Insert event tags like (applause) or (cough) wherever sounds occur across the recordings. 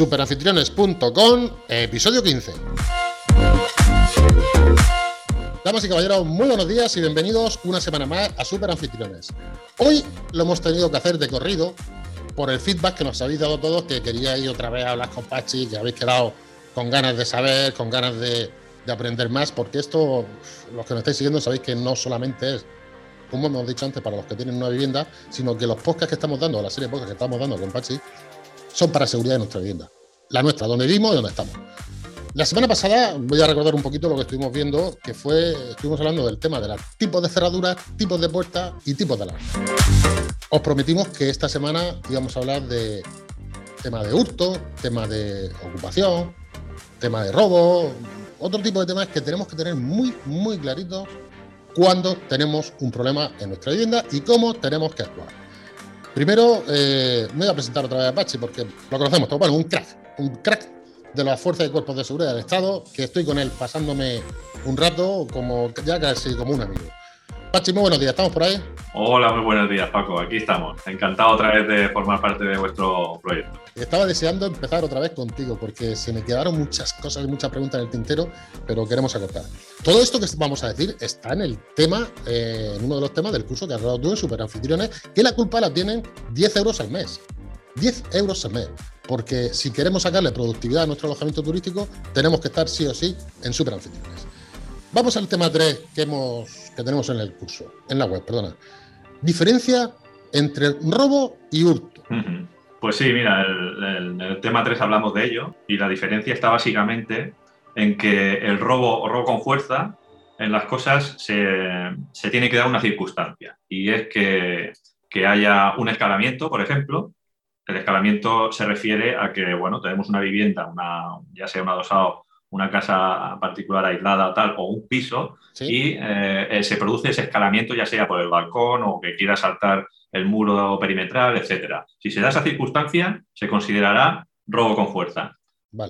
superanfitriones.com, episodio 15. Damas y caballeros, muy buenos días y bienvenidos una semana más a Superanfitriones. Hoy lo hemos tenido que hacer de corrido por el feedback que nos habéis dado todos, que queríais otra vez hablar con Pachi, que habéis quedado con ganas de saber, con ganas de, de aprender más, porque esto, los que nos estáis siguiendo sabéis que no solamente es como hemos dicho antes, para los que tienen una vivienda, sino que los podcasts que estamos dando, la serie de podcasts que estamos dando con Pachi, son para seguridad de nuestra vivienda. La nuestra, donde vivimos y donde estamos. La semana pasada voy a recordar un poquito lo que estuvimos viendo, que fue, estuvimos hablando del tema de los tipos de cerraduras, tipos de puertas y tipos de alarmas. Os prometimos que esta semana íbamos a hablar de tema de hurto, tema de ocupación, tema de robo, otro tipo de temas que tenemos que tener muy, muy claritos cuando tenemos un problema en nuestra vivienda y cómo tenemos que actuar. Primero, eh, me voy a presentar otra vez a Apache porque lo conocemos todo, bueno, un crack, un crack de las fuerzas y cuerpos de seguridad del Estado, que estoy con él pasándome un rato como ya casi como un amigo. Pachi, muy buenos días, ¿estamos por ahí? Hola, muy buenos días, Paco. Aquí estamos. Encantado otra vez de formar parte de vuestro proyecto. Estaba deseando empezar otra vez contigo porque se me quedaron muchas cosas y muchas preguntas en el tintero, pero queremos acortar. Todo esto que vamos a decir está en el tema, eh, en uno de los temas del curso que has dado tú en Superanfitriones, que la culpa la tienen 10 euros al mes. 10 euros al mes. Porque si queremos sacarle productividad a nuestro alojamiento turístico, tenemos que estar sí o sí en Superanfitriones. Vamos al tema 3 que, tenemos en el curso, en la web, perdona. Diferencia entre robo y hurto. Pues sí, mira, en el, tema 3 hablamos de ello y la diferencia está básicamente en que el robo o robo con fuerza en las cosas se, se tiene que dar una circunstancia y es que, que, haya un escalamiento, por ejemplo. El escalamiento se refiere a que, bueno, tenemos una vivienda, una, ya sea un adosado una casa particular aislada tal, o un piso, y eh, eh, se produce ese escalamiento ya sea por el balcón o que quiera saltar el muro perimetral, etc. Si se da esa circunstancia, se considerará robo con fuerza.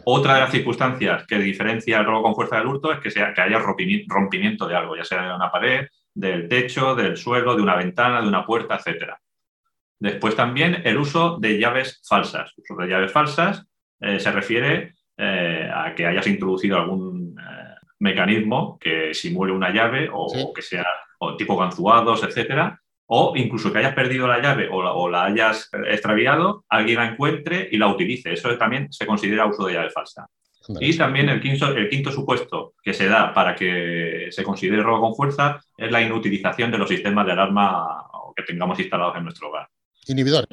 Otra de las circunstancias que diferencia el robo con fuerza del hurto es que, sea, que haya rompimiento de algo, ya sea de una pared, del techo, del suelo, de una ventana, de una puerta, etc. Después también el uso de llaves falsas. El uso de llaves falsas eh, se refiere eh, a que hayas introducido algún eh, mecanismo que simule una llave o, que sea o tipo ganzuados, etcétera, o incluso que hayas perdido la llave o la, hayas extraviado, alguien la encuentre y la utilice. Eso también se considera uso de llave falsa. Y también el quinto, el quinto supuesto que se da para que se considere robo con fuerza es la inutilización de los sistemas de alarma que tengamos instalados en nuestro hogar. Inhibidor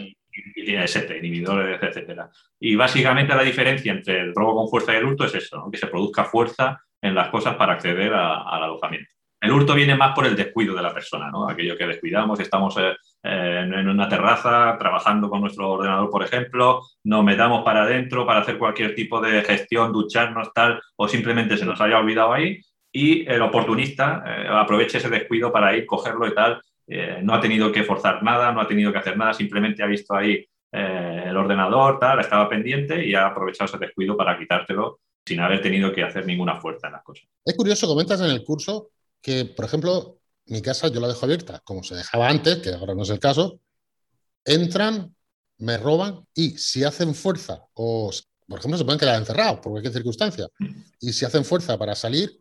inhibidores, etcétera. Y básicamente la diferencia entre el robo con fuerza y el hurto es eso, que se produzca fuerza en las cosas para acceder al alojamiento. El hurto viene más por el descuido de la persona, ¿no? aquello que descuidamos, estamos eh, en una terraza trabajando con nuestro ordenador, por ejemplo, nos metamos para adentro para hacer cualquier tipo de gestión, ducharnos, tal, o simplemente se nos haya olvidado ahí y el oportunista eh, aproveche ese descuido para ir, cogerlo y tal, eh, no ha tenido que forzar nada, no ha tenido que hacer nada, simplemente ha visto ahí eh, el ordenador, tal, estaba pendiente y ha aprovechado ese descuido para quitártelo sin haber tenido que hacer ninguna fuerza en las cosas. Es curioso, comentas en el curso que, por ejemplo, mi casa yo la dejo abierta, como se dejaba antes, que ahora no es el caso, entran, me roban y si hacen fuerza o, por ejemplo, se pueden quedar encerrados por cualquier circunstancia mm. y si hacen fuerza para salir,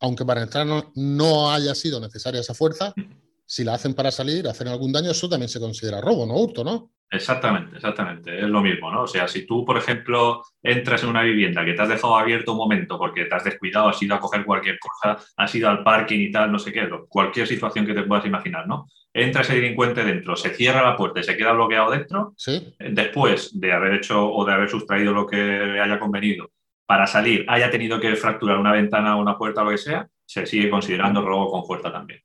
aunque para entrar no haya sido necesaria esa fuerza, mm si la hacen para salir, hacen algún daño, eso también se considera robo, no hurto, ¿no? Exactamente, exactamente, es lo mismo, ¿no? O sea, si tú, por ejemplo, entras en una vivienda que te has dejado abierto un momento porque te has descuidado, has ido a coger cualquier cosa, has ido al parking y tal, no sé qué, cualquier situación que te puedas imaginar, ¿no? Entra ese delincuente dentro, se cierra la puerta y se queda bloqueado dentro, ¿Sí? después de haber hecho o de haber sustraído lo que le haya convenido para salir, haya tenido que fracturar una ventana o una puerta o lo que sea, se sigue considerando robo con fuerza también.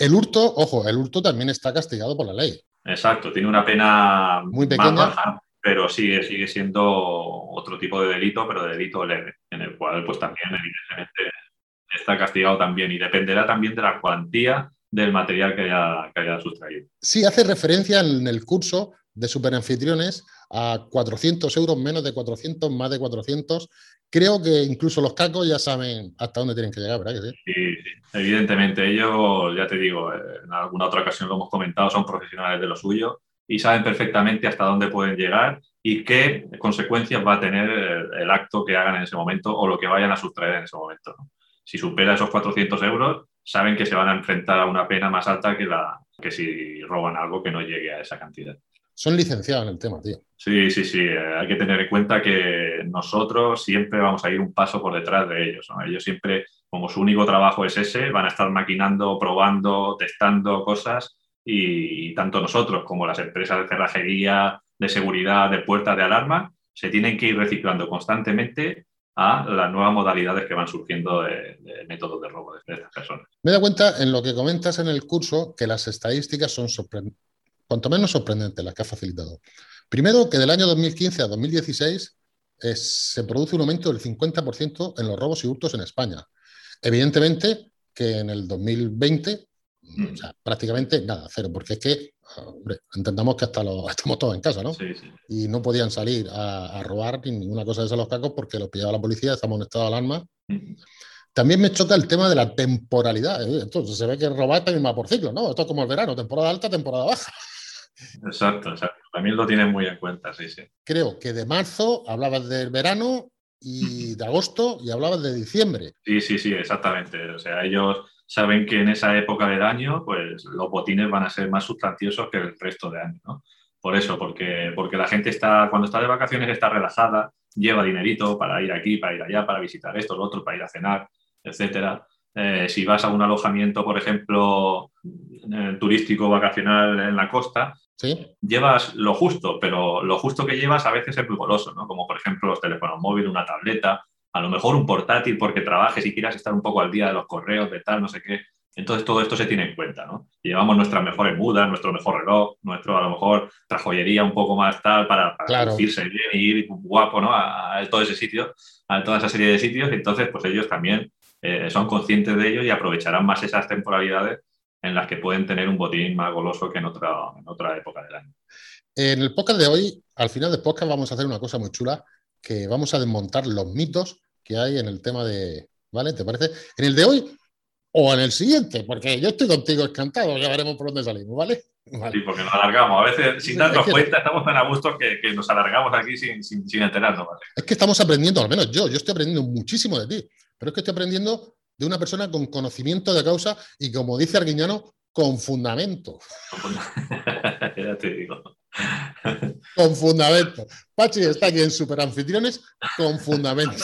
El hurto, ojo, el hurto también está castigado por la ley. Exacto, tiene una pena muy pequeña, baja, pero sigue, sigue siendo otro tipo de delito, pero de delito leve, en el cual pues también evidentemente está castigado también y dependerá también de la cuantía del material que haya, que haya sustraído. Sí, hace referencia en el curso de superanfitriones a 400 euros, menos de 400, más de 400. Creo que incluso los cacos ya saben hasta dónde tienen que llegar, ¿verdad? sí? Sí, evidentemente. Ellos, ya te digo, en alguna otra ocasión lo hemos comentado, son profesionales de lo suyo y saben perfectamente hasta dónde pueden llegar y qué consecuencias va a tener el, acto que hagan en ese momento o lo que vayan a sustraer en ese momento. Si supera esos 400 euros, saben que se van a enfrentar a una pena más alta que, la, que si roban algo que no llegue a esa cantidad. Son licenciados en el tema, tío. Sí, sí, sí. Eh, hay que tener en cuenta que nosotros siempre vamos a ir un paso por detrás de ellos. Ellos siempre, como su único trabajo es ese, van a estar maquinando, probando, testando cosas y, tanto nosotros como las empresas de cerrajería, de seguridad, de puertas de alarma, se tienen que ir reciclando constantemente a las nuevas modalidades que van surgiendo de, métodos de robo de, estas personas. Me da cuenta en lo que comentas en el curso que las estadísticas son cuanto menos sorprendentes las que has facilitado. Primero, que del año 2015 a 2016 se produce un aumento del 50% en los robos y hurtos en España. Evidentemente que en el 2020 Mm. O sea, prácticamente nada, cero, porque es que, hombre, entendamos que hasta los, (laughs) estamos todos en casa, ¿no? Sí, sí. Y no podían salir a, robar ni ninguna cosa de esas los cacos porque los pillaba la policía, estamos en estado de alarma. Mm. También me choca el tema de la temporalidad. ¿eh? Entonces se ve que robar también va por ciclo, ¿no? Esto es como el verano, temporada alta, temporada baja. Exacto, exacto. También lo tienen muy en cuenta, sí, sí. Creo que de marzo hablabas del verano y de agosto y hablabas de diciembre. Sí, sí, sí, exactamente. O sea, ellos saben que en esa época del año, pues los botines van a ser más sustanciosos que el resto de año, ¿no? Por eso, porque, porque la gente está, cuando está de vacaciones está relajada, lleva dinerito para ir aquí, para ir allá, para visitar esto, lo otro, para ir a cenar, etcétera. Eh, si vas a un alojamiento, por ejemplo, eh, turístico vacacional en la costa, llevas lo justo, pero lo justo que llevas a veces es muy goloso, ¿no? Como por ejemplo los teléfonos móviles, una tableta, a lo mejor un portátil porque trabajes y quieras estar un poco al día de los correos, de tal, no sé qué. Entonces todo esto se tiene en cuenta, ¿no? Llevamos nuestras mejores mudas, nuestro mejor reloj, nuestro a lo mejor la joyería un poco más tal para, para lucirse bien y ir guapo, ¿no? A, todo ese sitio, a toda esa serie de sitios. Entonces, pues ellos también eh, son conscientes de ello y aprovecharán más esas temporalidades en las que pueden tener un botín más goloso que en otra, en otra época del año. En el podcast de hoy, al final del podcast, vamos a hacer una cosa muy chula que vamos a desmontar los mitos que hay en el tema de, ¿vale? ¿Te parece? En el de hoy o en el siguiente, porque yo estoy contigo encantado, ya veremos por dónde salimos, ¿vale? Sí, porque nos alargamos. A veces, sin darnos cuenta, estamos tan a gusto que, nos alargamos aquí sin, sin, enterarnos. ¿vale? Es que estamos aprendiendo, al menos yo, yo estoy aprendiendo muchísimo de ti, pero es que estoy aprendiendo de una persona con conocimiento de causa y, como dice Arguiñano, con fundamento. (laughs) ya te digo. con fundamento. Pachi está aquí en Super Anfitriones con fundamento.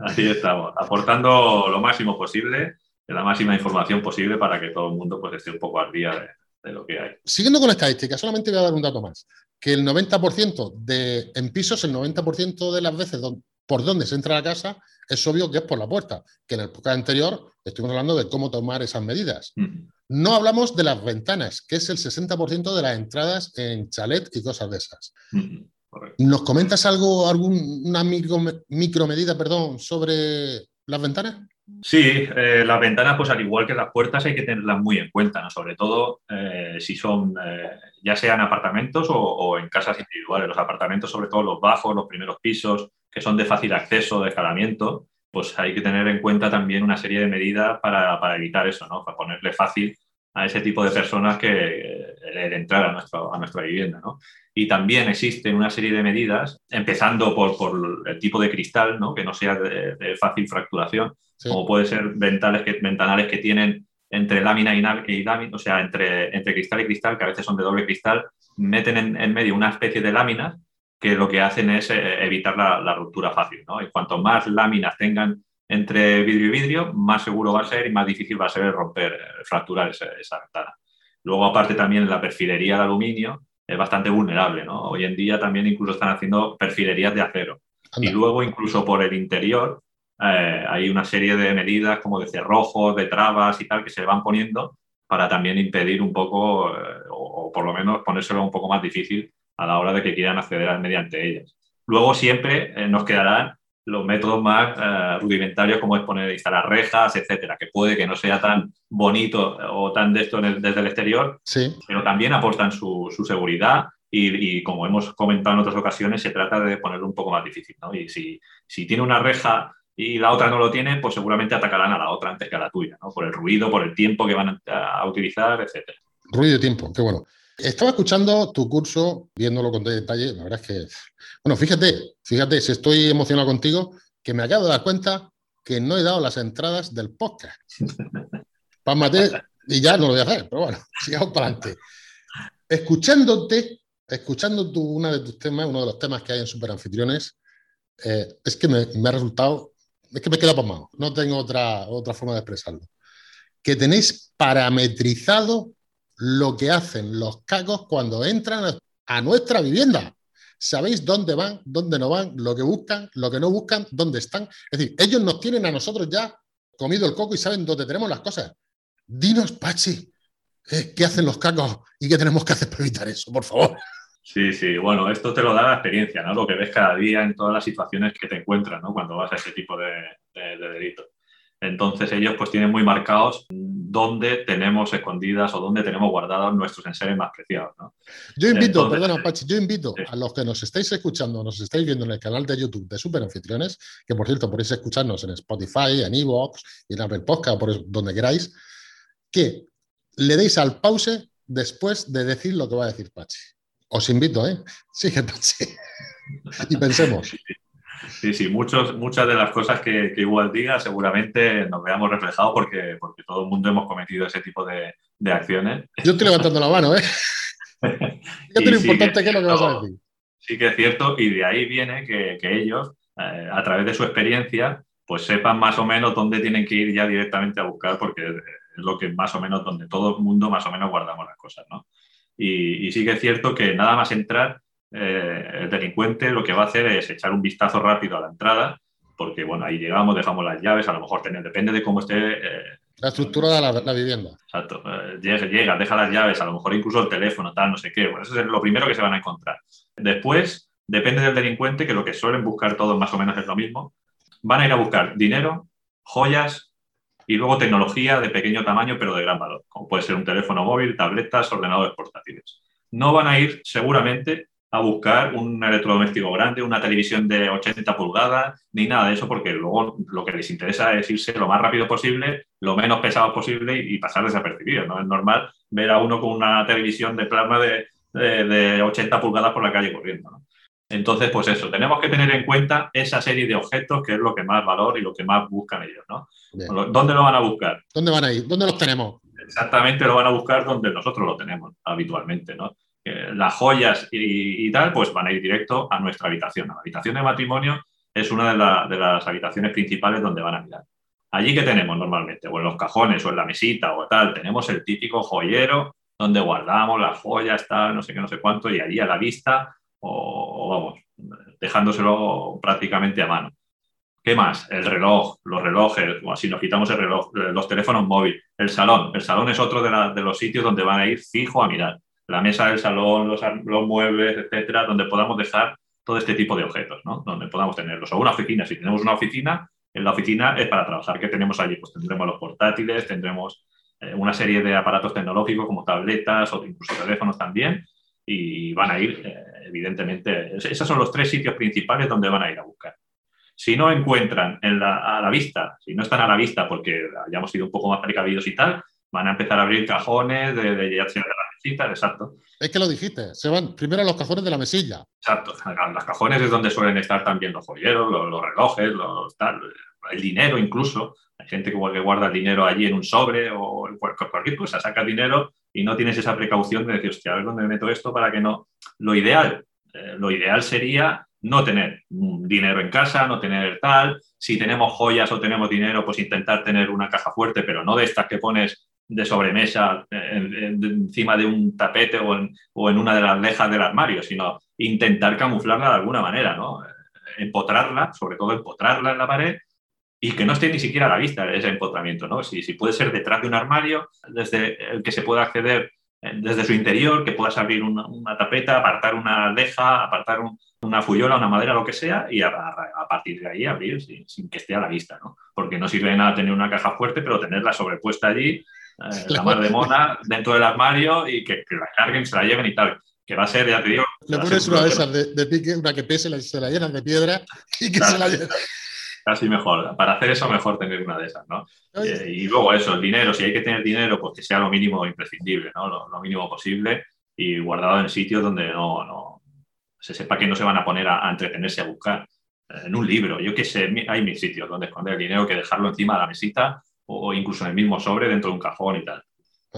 Así estamos, aportando lo máximo posible, la máxima información posible para que todo el mundo pues, esté un poco al día de, lo que hay. Siguiendo con la estadística, solamente voy a dar un dato más. Que el 90% de, en pisos, el 90% de las veces por donde se entra a la casa, es obvio que es por la puerta. Que en el podcast anterior estuvimos hablando de cómo tomar esas medidas. No hablamos de las ventanas, que es el 60% de las entradas en chalet y cosas de esas. ¿Nos comentas algo, alguna micro, micromedida, perdón, sobre las ventanas? Sí, eh, las ventanas, pues al igual que las puertas, hay que tenerlas muy en cuenta, sobre todo eh, si son, eh, ya sean apartamentos o, en casas individuales. Los apartamentos, sobre todo los bajos, los primeros pisos, que son de fácil acceso, de escalamiento, pues hay que tener en cuenta también una serie de medidas para, para evitar eso, ¿no? Para ponerle fácil a ese tipo de personas que el entrar a, nuestro, a nuestra vivienda. ¿no? Y también existen una serie de medidas, empezando por, por el tipo de cristal, ¿no? que no sea de, fácil fracturación, como puede ser ventales que, ventanales que tienen entre lámina y, lámina, o sea, entre, entre cristal y cristal, que a veces son de doble cristal, meten en, medio una especie de láminas que lo que hacen es eh, evitar la, la, ruptura fácil. ¿no? Y cuanto más láminas tengan entre vidrio y vidrio, más seguro va a ser y más difícil va a ser romper, eh, fracturar esa, ventana. Luego, aparte, también la perfilería de aluminio es bastante vulnerable. ¿no? Hoy en día también incluso están haciendo perfilerías de acero. Y luego, incluso por el interior, eh, hay una serie de medidas como de cerrojos, de trabas y tal que se van poniendo para también impedir un poco, eh, o, por lo menos ponérselo un poco más difícil a la hora de que quieran acceder mediante ellas. Luego siempre nos quedarán los métodos más eh, rudimentarios como es poner, instalar rejas, etcétera, que puede que no sea tan bonito o tan de esto desde el exterior, sí. pero también aportan su, seguridad y, como hemos comentado en otras ocasiones, se trata de ponerlo un poco más difícil. ¿no? Y si, si tiene una reja y la otra no lo tiene, pues seguramente atacarán a la otra antes que a la tuya, ¿no? por el ruido, por el tiempo que van a, utilizar, etcétera. Ruido y tiempo, qué bueno. Estaba escuchando tu curso, viéndolo con detalle, la verdad es que, bueno, fíjate, fíjate, si estoy emocionado contigo, que me acabo de dar cuenta que no he dado las entradas del podcast. (laughs) Pásmate, y ya no lo voy a hacer, pero bueno, (laughs) sigamos para adelante. Escuchándote, escuchando tu, una de tus temas, uno de los temas que hay en Super Anfitriones, eh, es que me, me, ha resultado, es que me queda pasmado, no tengo otra, otra forma de expresarlo. Que tenéis parametrizado lo que hacen los cagos cuando entran a nuestra vivienda. Sabéis dónde van, dónde no van, lo que buscan, lo que no buscan, dónde están. Es decir, ellos nos tienen a nosotros ya comido el coco y saben dónde tenemos las cosas. Dinos, Pachi, eh, ¿qué hacen los cacos y qué tenemos que hacer para evitar eso, por favor? Sí, sí, bueno, esto te lo da la experiencia, ¿no? Lo que ves cada día en todas las situaciones que te encuentras, ¿no? Cuando vas a ese tipo de, de, de delitos. Entonces ellos pues tienen muy marcados dónde tenemos escondidas o dónde tenemos guardados nuestros enseres más preciados. ¿no? Yo invito, Entonces, perdona Pachi, yo invito sí. a los que nos estáis escuchando, nos estáis viendo en el canal de YouTube de Super Anfitriones, que por cierto podéis escucharnos en Spotify, en Evox y en Apple Podcast, por donde queráis, que le deis al pause después de decir lo que va a decir Pachi. Os invito, ¿eh? (laughs) Sigue Pachi. y pensemos. Sí, sí, muchos, muchas de las cosas que, que, igual diga seguramente nos veamos reflejados porque, porque todo el mundo hemos cometido ese tipo de, de acciones. Yo estoy levantando la mano, ¿eh? (laughs) Fíjate lo importante que es lo que vas a decir. Sí que es cierto y de ahí viene que, que ellos, eh, a través de su experiencia, pues sepan más o menos dónde tienen que ir ya directamente a buscar porque es lo que más o menos, donde todo el mundo más o menos guardamos las cosas, ¿no? Y, y sí que es cierto que nada más entrar eh, el delincuente lo que va a hacer es echar un vistazo rápido a la entrada, porque bueno, ahí llegamos, dejamos las llaves, a lo mejor tener, depende de cómo esté. Eh, la estructura de la, la vivienda. Exacto. Eh, llega, llega, deja las llaves, a lo mejor incluso el teléfono, tal, no sé qué. Bueno, eso es lo primero que se van a encontrar. Después, depende del delincuente, que lo que suelen buscar todos más o menos es lo mismo. Van a ir a buscar dinero, joyas y luego tecnología de pequeño tamaño, pero de gran valor, como puede ser un teléfono móvil, tabletas, ordenadores portátiles. No van a ir seguramente a buscar un electrodoméstico grande, una televisión de 80 pulgadas, ni nada de eso, porque luego lo que les interesa es irse lo más rápido posible, lo menos pesado posible y, pasar desapercibido. ¿no? Es normal ver a uno con una televisión de plasma de, de, de 80 pulgadas por la calle corriendo. ¿no? Entonces, pues eso, tenemos que tener en cuenta esa serie de objetos que es lo que más valor y lo que más buscan ellos. ¿no? ¿Dónde lo van a buscar? ¿Dónde van a ir? ¿Dónde los tenemos? Exactamente, lo van a buscar donde nosotros lo tenemos habitualmente, ¿no? Las joyas y, tal, pues van a ir directo a nuestra habitación. La habitación de matrimonio es una de, la, de, las habitaciones principales donde van a mirar. Allí que tenemos normalmente, o en los cajones, o en la mesita, o tal, tenemos el típico joyero donde guardamos las joyas, tal, no sé qué, no sé cuánto, y allí a la vista, o, vamos, dejándoselo prácticamente a mano. ¿Qué más? El reloj, los relojes, o si nos quitamos el reloj, los teléfonos móviles, el salón. El salón es otro de, de los sitios donde van a ir fijo a mirar la mesa del salón, los, los, muebles, etcétera, donde podamos dejar todo este tipo de objetos, ¿no? Donde podamos tenerlos. O una oficina, si tenemos una oficina, en la oficina es para trabajar. ¿Qué tenemos allí? Pues tendremos los portátiles, tendremos eh, una serie de aparatos tecnológicos como tabletas o incluso teléfonos también, y van a ir, eh, evidentemente, esos son los tres sitios principales donde van a ir a buscar. Si no encuentran en la, a la vista, si no están a la vista porque hayamos sido un poco más precavidos y tal, van a empezar a abrir cajones de, de, de, de exacto. Es que lo dijiste, se van primero a los cajones de la mesilla. Exacto, los cajones es donde suelen estar también los joyeros, los, los relojes, los, tal, el dinero incluso. Hay gente que guarda el dinero allí en un sobre o cualquier cosa, saca dinero y no tienes esa precaución de decir, hostia, a ver dónde meto esto para que no. Lo ideal, eh, lo ideal sería no tener dinero en casa, no tener tal. Si tenemos joyas o tenemos dinero, pues intentar tener una caja fuerte, pero no de estas que pones de sobremesa en, en, encima de un tapete o en, o en, una de las lejas del armario, sino intentar camuflarla de alguna manera, ¿no? Empotrarla, sobre todo empotrarla en la pared y que no esté ni siquiera a la vista ese empotramiento, ¿no? Si, si puede ser detrás de un armario, desde el que se pueda acceder desde su interior, que puedas abrir una, una tapeta, apartar una leja, apartar un, una fuyola, una madera, lo que sea, y a partir de ahí abrir sin, sin, que esté a la vista, ¿no? Porque no sirve de nada tener una caja fuerte, pero tenerla sobrepuesta allí eh, la mar de mona dentro del armario y que, que, la carguen, se la lleven y tal. Que va a ser, ya te digo. Le pones una de esas de, de, pique, una que pese, la, se la llenan de piedra (laughs) y que claro. se la lleven. Casi mejor. Para hacer eso, mejor tener una de esas, ¿no? Eh, y luego eso, el dinero, si hay que tener dinero, pues que sea lo mínimo imprescindible, ¿no? Lo, lo mínimo posible. y guardado en sitios donde no, no se sepa que no se van a poner a, entretenerse a buscar. En un libro, yo qué sé, hay mil sitios donde esconder el dinero que dejarlo encima de la mesita o, incluso en el mismo sobre dentro de un cajón y tal.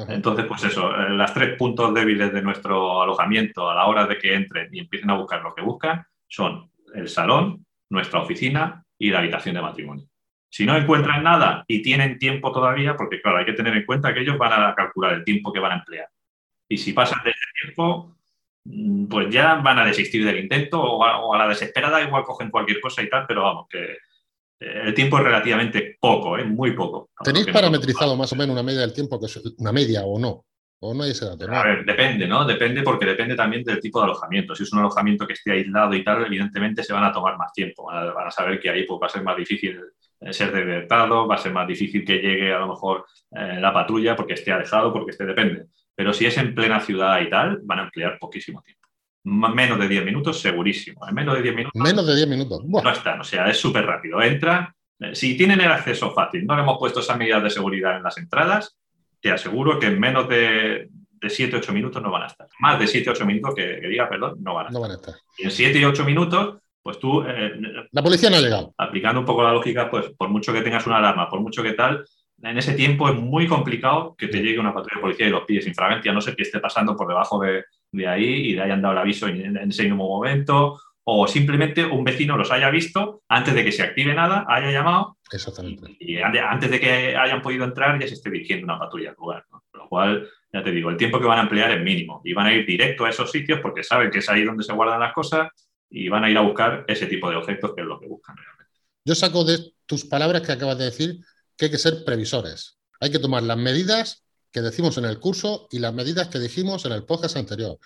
Entonces, pues eso, eh, las tres puntos débiles de nuestro alojamiento a la hora de que entren y empiecen a buscar lo que buscan son el salón, nuestra oficina y la habitación de matrimonio. Si no encuentran nada y tienen tiempo todavía, porque claro, hay que tener en cuenta que ellos van a calcular el tiempo que van a emplear. Y si pasan de ese tiempo, mm, pues ya van a desistir del intento o a, la desesperada igual cogen cualquier cosa y tal, pero vamos, que el tiempo es relativamente poco, ¿eh? muy poco. ¿Tenéis parametrizado más o menos una media del tiempo, que es una media o no? ¿O no hay ese dato? A ver, depende, ¿no? Depende porque depende también del tipo de alojamiento. Si es un alojamiento que esté aislado y tal, evidentemente se van a tomar más tiempo. Van a, saber que ahí pues, va a ser más difícil eh, ser detectado, va a ser más difícil que llegue a lo mejor eh, la patrulla porque esté alejado, porque esté depende. Pero si es en plena ciudad y tal, van a emplear poquísimo tiempo. Menos de 10 minutos, segurísimo. En menos de 10 minutos. Menos de 10 minutos. No están, o sea, es súper rápido. Entra, eh, si tienen el acceso fácil, no le hemos puesto esas medidas de seguridad en las entradas, te aseguro que en menos de, de 7-8 minutos no van a estar. Más de 7-8 minutos que, diga, perdón, no van a estar. No van a estar. Y en 7 y 8 minutos, pues tú... Eh, la policía no ha llegado. Aplicando un poco la lógica, pues por mucho que tengas una alarma, por mucho que tal, en ese tiempo es muy complicado que te llegue una patrulla de policía y los pilles infragante, a no ser que esté pasando por debajo de, de ahí y le hayan dado el aviso en, en ese mismo momento o simplemente un vecino los haya visto antes de que se active nada, haya llamado Exactamente. y, antes de que hayan podido entrar ya se esté dirigiendo una patrulla al lugar. Con lo cual, ya te digo, el tiempo que van a emplear es mínimo y van a ir directo a esos sitios porque saben que es ahí donde se guardan las cosas y van a ir a buscar ese tipo de objetos que es lo que buscan realmente. Yo saco de tus palabras que acabas de decir que hay que ser previsores. Hay que tomar las medidas que decimos en el curso y las medidas que dijimos en el podcast anterior.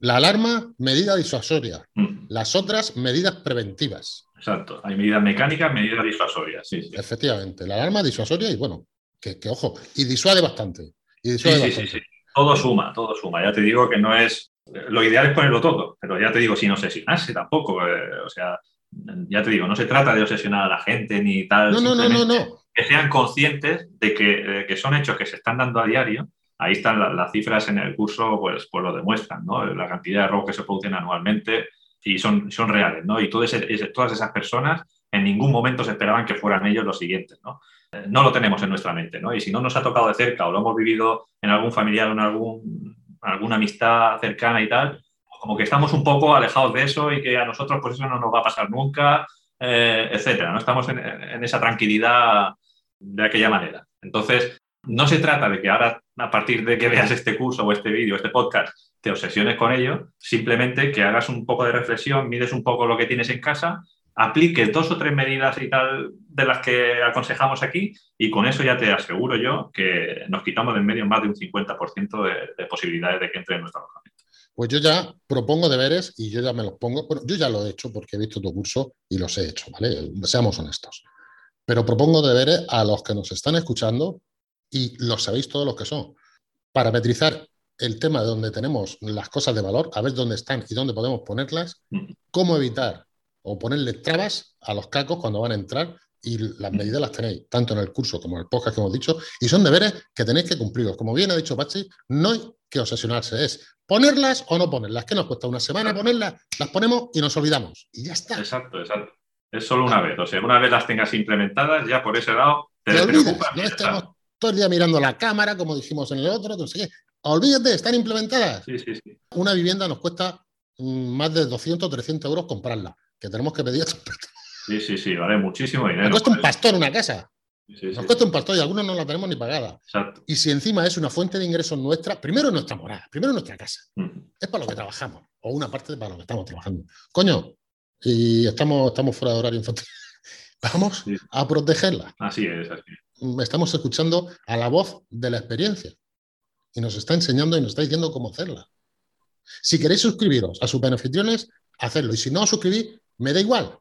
La alarma, medida disuasoria. Mm. Las otras, medidas preventivas. Exacto. Hay medidas mecánicas, medidas disuasorias. Sí, Efectivamente. La alarma disuasoria y bueno, que, ojo, y disuade bastante. Y sí, sí, sí, Todo suma, todo suma. Ya te digo que no es. Lo ideal es ponerlo todo, pero ya te digo, sin obsesionarse tampoco. Eh, o sea, ya te digo, no se trata de obsesionar a la gente ni tal. No, no, no, no, no. Que sean conscientes de que, de que son hechos que se están dando a diario ahí están las, cifras en el curso, pues, pues lo demuestran, ¿no? La cantidad de robos que se producen anualmente y son, son reales, ¿no? Y todas esas personas en ningún momento se esperaban que fueran ellos los siguientes, ¿no? Eh, no lo tenemos en nuestra mente, ¿no? Y si no nos ha tocado de cerca o lo hemos vivido en algún familiar o en algún, alguna amistad cercana y tal, como que estamos un poco alejados de eso y que a nosotros pues eso no nos va a pasar nunca, eh, etcétera. No estamos en, en, esa tranquilidad de aquella manera. Entonces, no se trata de que ahora, a partir de que veas este curso o este vídeo, este podcast, te obsesiones con ello, simplemente que hagas un poco de reflexión, mides un poco lo que tienes en casa, apliques dos o tres medidas y tal de las que aconsejamos aquí y con eso ya te aseguro yo que nos quitamos de en medio más de un 50% de, de posibilidades de que entre en nuestro alojamiento. Pues yo ya propongo deberes y yo ya me los pongo. Yo ya lo he hecho porque he visto tu curso y los he hecho, ¿vale? Seamos honestos. Pero propongo deberes a los que nos están escuchando y lo sabéis todos los que son. Parametrizar el tema de donde tenemos las cosas de valor, a ver dónde están y dónde podemos ponerlas, cómo evitar o ponerle trabas a los cacos cuando van a entrar y las medidas las tenéis, tanto en el curso como en el podcast que hemos dicho, y son deberes que tenéis que cumpliros. Como bien ha dicho Pachi, no hay que obsesionarse, es ponerlas o no ponerlas. ¿Qué nos cuesta una semana ponerlas? Las ponemos y nos olvidamos. Y ya está. Exacto, exacto. Es solo una vez. O sea, una vez las tengas implementadas, ya por ese lado te, No todo el día mirando la cámara, como dijimos en el otro, no sé qué. Olvídate, están implementadas. Sí, sí, sí. Una vivienda nos cuesta mm, más de 200 300 euros comprarla, que tenemos que pedir. Sí, sí, sí, vale muchísimo dinero. Nos cuesta un pastor una casa. nos cuesta un pastor y algunos no la tenemos ni pagada. Exacto. Y si encima es una fuente de ingresos nuestra, primero nuestra morada, primero nuestra casa. Es para lo que trabajamos, o una parte para lo que estamos trabajando. Coño, y estamos, estamos fuera de horario infantil. (laughs) Vamos a protegerla. Así es, así es estamos escuchando a la voz de la experiencia y nos está enseñando y nos está diciendo cómo hacerla. Si queréis suscribiros a Superanfitriones, hacedlo. Y si no os suscribís, me da igual.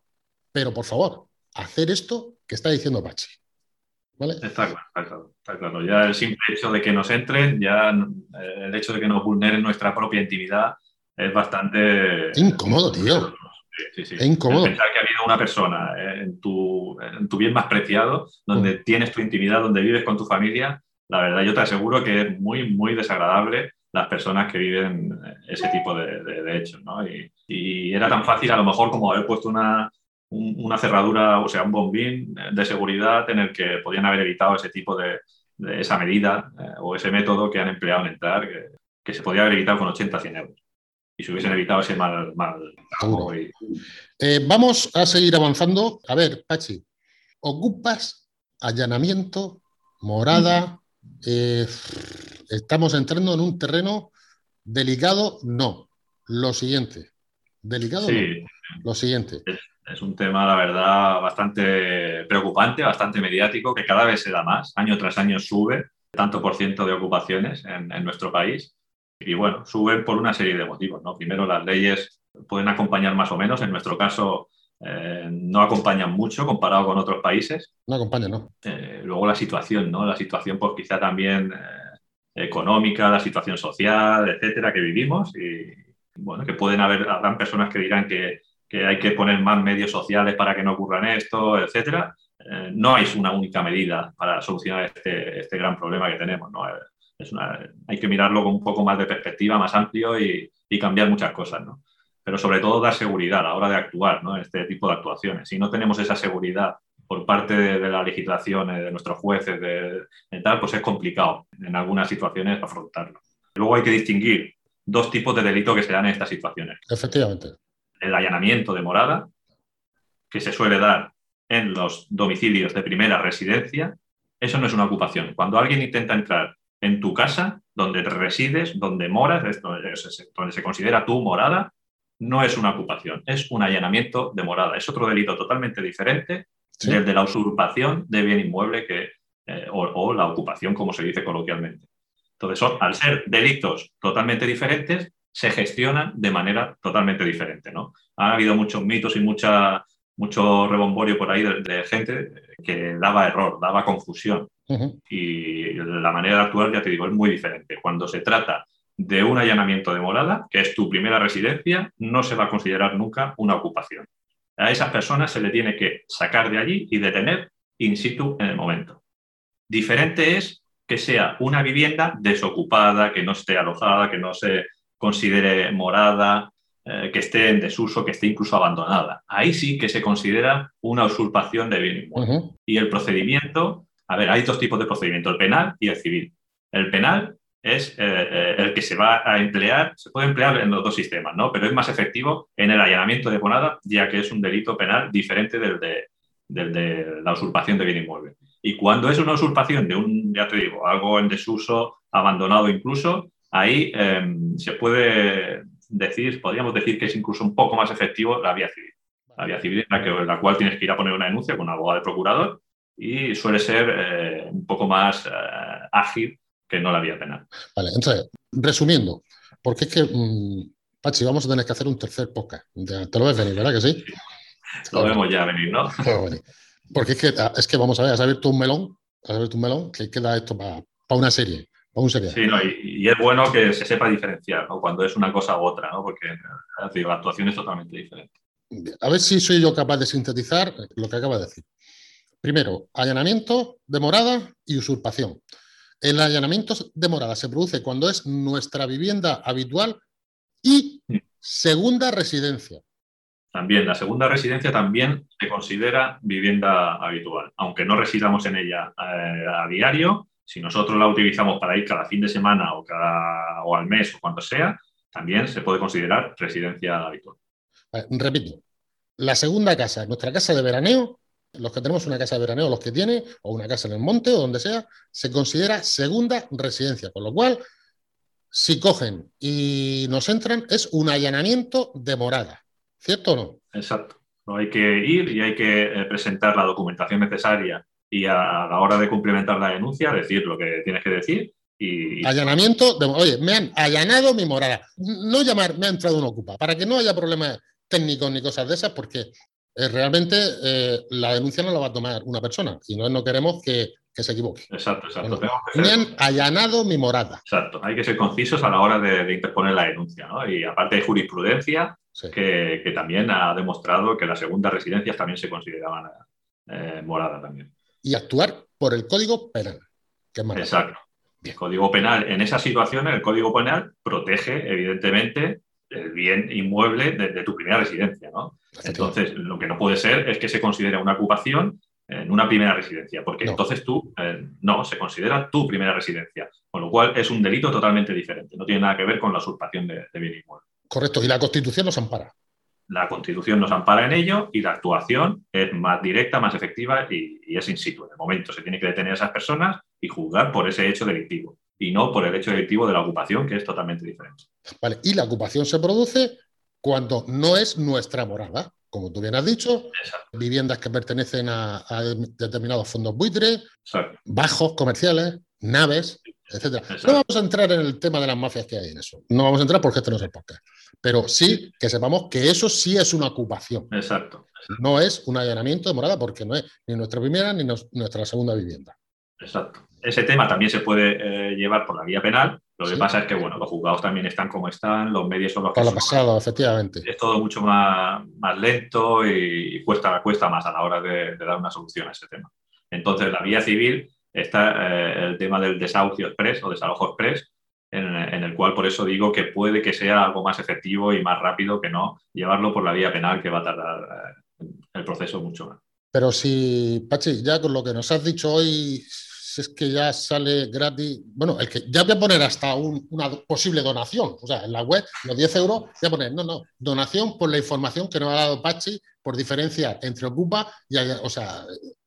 Pero por favor, hacer esto que está diciendo Pachi. ¿Vale? Está claro, está claro, Ya el simple hecho de que nos entren, ya eh, el hecho de que nos vulneren nuestra propia intimidad es bastante... Incómodo, tío. Sí, sí, Es incómodo. Pensar que ha habido una persona eh, en tu, en tu bien más preciado, donde mm. tienes tu intimidad, donde vives con tu familia, la verdad yo te aseguro que es muy, muy desagradable las personas que viven ese tipo de, hechos. ¿no? Y, y, era tan fácil a lo mejor como haber puesto una, una cerradura, o sea, un bombín de seguridad en el que podían haber evitado ese tipo de, esa medida eh, o ese método que han empleado en entrar, que, se podía haber evitado con 80 100 euros. Y se hubiesen evitado ese mal. mal eh, vamos a seguir avanzando. A ver, Pachi, ocupas allanamiento, morada. Eh, estamos entrando en un terreno delicado, no. Lo siguiente. ¿Delicado? Sí. Lo siguiente. Es un tema, la verdad, bastante preocupante, bastante mediático, que cada vez se da más, año tras año sube tanto por ciento de ocupaciones en, nuestro país. Y bueno, suben por una serie de motivos. ¿no? Primero, las leyes pueden acompañar más o menos. En nuestro caso, eh, no acompañan mucho comparado con otros países. No acompañan, ¿no? Eh, luego la situación, ¿no? La situación, pues quizá también eh, económica, la situación social, etcétera, que vivimos. Y bueno, que pueden haber, habrán personas que dirán que que hay que poner más medios sociales para que no ocurran esto, etcétera. No hay una única medida para solucionar este, este gran problema que tenemos. ¿no? Es hay que mirarlo con un poco más de perspectiva, más amplio y, y, cambiar muchas cosas. ¿no? Pero sobre todo dar seguridad a la hora de actuar ¿no? en este tipo de actuaciones. Si no tenemos esa seguridad por parte de, la legislación, de nuestros jueces, de, de, tal, pues es complicado en algunas situaciones afrontarlo. Luego hay que distinguir dos tipos de delitos que se dan en estas situaciones. Efectivamente el allanamiento de morada, que se suele dar en los domicilios de primera residencia, eso no es una ocupación. Cuando alguien intenta entrar en tu casa, donde resides, donde moras, donde se considera tu morada, no es una ocupación, es un allanamiento de morada. Es otro delito totalmente diferente del de la usurpación de bien inmueble que, eh, o, la ocupación, como se dice coloquialmente. Entonces, al ser delitos totalmente diferentes, se gestionan de manera totalmente diferente. ¿no? Ha habido muchos mitos y mucha, mucho rebomborio por ahí de, gente que daba error, daba confusión. Y la manera de actuar, ya te digo, es muy diferente. Cuando se trata de un allanamiento de morada, que es tu primera residencia, no se va a considerar nunca una ocupación. A esas personas se le tiene que sacar de allí y detener in situ en el momento. Diferente es que sea una vivienda desocupada, que no esté alojada, que no se considere morada, eh, que esté en desuso, que esté incluso abandonada. Ahí sí que se considera una usurpación de bien inmueble. Y el procedimiento, a ver, hay dos tipos de procedimiento, el penal y el civil. El penal es eh, eh, el que se va a emplear, se puede emplear en los dos sistemas, ¿no? Pero es más efectivo en el allanamiento de morada, ya que es un delito penal diferente del de, del de la usurpación de bien inmueble. Y cuando es una usurpación de un, ya te digo, algo en desuso, abandonado incluso, ahí em, se puede decir, podríamos decir que es incluso un poco más efectivo la vía civil. La vía civil en la, que, la cual tienes que ir a poner una denuncia con un abogado de procurador y suele ser eh, un poco más eh, ágil que no la vía penal. Vale, entonces, resumiendo, porque es que, mm, Pachi, vamos a tener que hacer un tercer podcast. Te lo ves venir, ¿verdad que sí? Lo vemos ya venir, ¿no? Porque es que, es que vamos a ver, has abierto un melón, has abierto un melón que queda esto para una serie. Sí, no, y, es bueno que se sepa diferenciar cuando es una cosa u otra, ¿no? porque la actuación es totalmente diferente. A ver si soy yo capaz de sintetizar lo que acaba de decir. Primero, allanamiento de morada y usurpación. El allanamiento de morada se produce cuando es nuestra vivienda habitual y segunda residencia. También, la segunda residencia también se considera vivienda habitual, aunque no residamos en ella eh, a diario, si nosotros la utilizamos para ir cada fin de semana o, cada, o al mes o cuando sea, también se puede considerar residencia habitual. repito, la segunda casa, nuestra casa de veraneo, los que tenemos una casa de veraneo, los que tiene, o una casa en el monte o donde sea, se considera segunda residencia. Con lo cual, si cogen y nos entran, es un allanamiento de morada. ¿Cierto o no? Exacto. No hay que ir y hay que eh, presentar la documentación necesaria y a, la hora de cumplimentar la denuncia decir lo que tienes que decir. Y... Allanamiento, de, oye, me han allanado mi morada. No llamar, me ha entrado un ocupa, para que no haya problemas técnicos ni cosas de esas, porque eh, realmente eh, la denuncia no la va a tomar una persona y no, no queremos que, se equivoque. Exacto, exacto. me han allanado mi morada. Exacto, hay que ser concisos a la hora de, interponer la denuncia. ¿no? Y aparte de jurisprudencia, que, también ha demostrado que las segundas residencias también se consideraban eh, morada también y actuar por el Código Penal. Exacto. El Código Penal, en esa situación, el Código Penal protege, evidentemente, el bien inmueble de, tu primera residencia, ¿no? Entonces, lo que no puede ser es que se considere una ocupación en una primera residencia, porque entonces tú, eh, no, se considera tu primera residencia, con lo cual es un delito totalmente diferente, no tiene nada que ver con la usurpación de, bien inmueble. Correcto, y la Constitución nos ampara. La Constitución nos ampara en ello y la actuación es más directa, más efectiva y, y es in situ. En el momento se tiene que detener a esas personas y juzgar por ese hecho delictivo y no por el hecho delictivo de la ocupación, que es totalmente diferente. Vale, y la ocupación se produce cuando no es nuestra morada, como tú bien has dicho, viviendas que pertenecen a, determinados fondos buitres, bajos comerciales, naves, etc. No vamos a entrar en el tema de las mafias que hay en eso. No vamos a entrar porque este no es el podcast. Pero sí que sepamos que eso sí es una ocupación. Exacto. No es un allanamiento de morada porque no es ni nuestra primera ni nuestra segunda vivienda. Exacto. Ese tema también se puede eh, llevar por la vía penal. Lo que pasa es que, bueno, los juzgados también están como están, los medios son los que Para pasado, efectivamente. Es todo mucho más, más lento y, cuesta, cuesta más a la hora de, dar una solución a ese tema. Entonces, la vía civil está eh, el tema del desahucio express o desalojo express, en, en, el cual por eso digo que puede que sea algo más efectivo y más rápido que no llevarlo por la vía penal, que va a tardar eh, el proceso mucho más. Pero si, Pachi, ya con lo que nos has dicho hoy, es que ya sale gratis, bueno, el que ya voy a poner hasta una posible donación, o sea, en la web, los 10 euros, voy a poner, no, no, donación por la información que nos ha dado Pachi por diferenciar entre Ocupa y, o sea,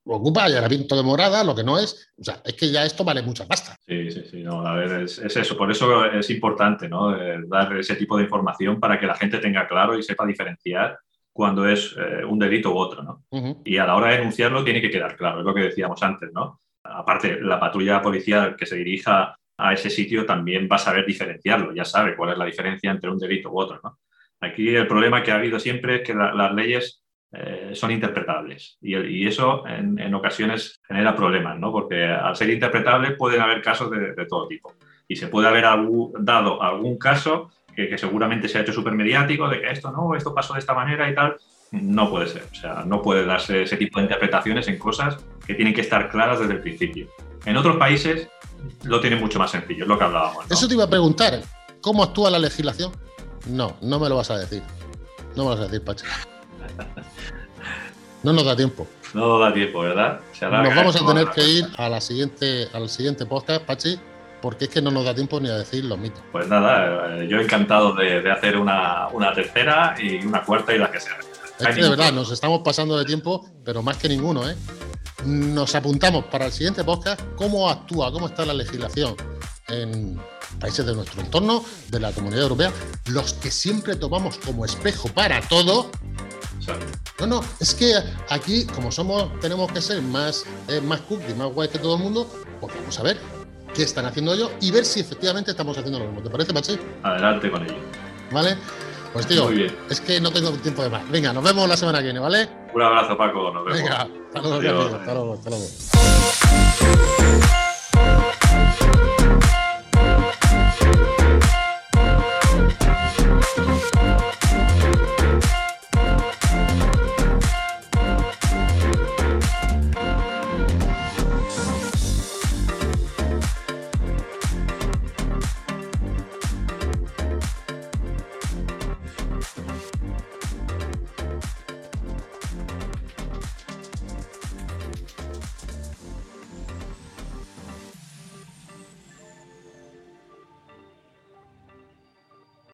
Ocupa allanamiento de morada, lo que no es, o sea, es que ya esto vale mucha pasta. Sí, sí, sí, no, a ver, es, eso, por eso es importante, ¿no? dar ese tipo de información para que la gente tenga claro y sepa diferenciar cuando es eh, un delito u otro, ¿no? Y a la hora de denunciarlo tiene que quedar claro, es lo que decíamos antes, ¿no? Aparte, la patrulla policial que se dirija a ese sitio también va a saber diferenciarlo, ya sabe cuál es la diferencia entre un delito u otro, ¿no? Aquí el problema que ha habido siempre es que las leyes eh, son interpretables y, eso en, ocasiones genera problemas, ¿no? Porque al ser interpretables pueden haber casos de, todo tipo y se puede haber dado algún caso que, seguramente se ha hecho súper mediático, de que esto no, esto pasó de esta manera y tal, no puede ser. O sea, no puede darse ese tipo de interpretaciones en cosas que tienen que estar claras desde el principio. En otros países lo tienen mucho más sencillo, es lo que hablábamos. Eso te iba a preguntar, ¿cómo actúa la legislación? No, no me lo vas a decir. No me lo vas a decir, Pachi. No nos da tiempo. No nos da tiempo, ¿verdad? Nos vamos a tener que ir a la siguiente, al siguiente podcast, Pachi, porque es que no nos da tiempo ni a decir los mitos. Pues nada, eh, yo encantado de, hacer una, tercera y una cuarta y la que sea. Es que de verdad, nos estamos pasando de tiempo, pero más que ninguno, ¿eh? Nos apuntamos para el siguiente podcast cómo actúa, cómo está la legislación en países de nuestro entorno, de la Comunidad Europea, los que siempre tomamos como espejo para todo. No, no, es que aquí, como somos, tenemos que ser más, eh, más cookie, más guay que todo el mundo, pues vamos a ver qué están haciendo ellos y ver si efectivamente estamos haciendo lo mismo. ¿Te parece, Pachi? Adelante con ello. ¿Vale? Pues tío, es que no tengo tiempo de más. Venga, nos vemos la semana que viene, ¿vale? Un abrazo, Paco. Nos vemos. Venga, hasta luego, hasta luego, hasta luego.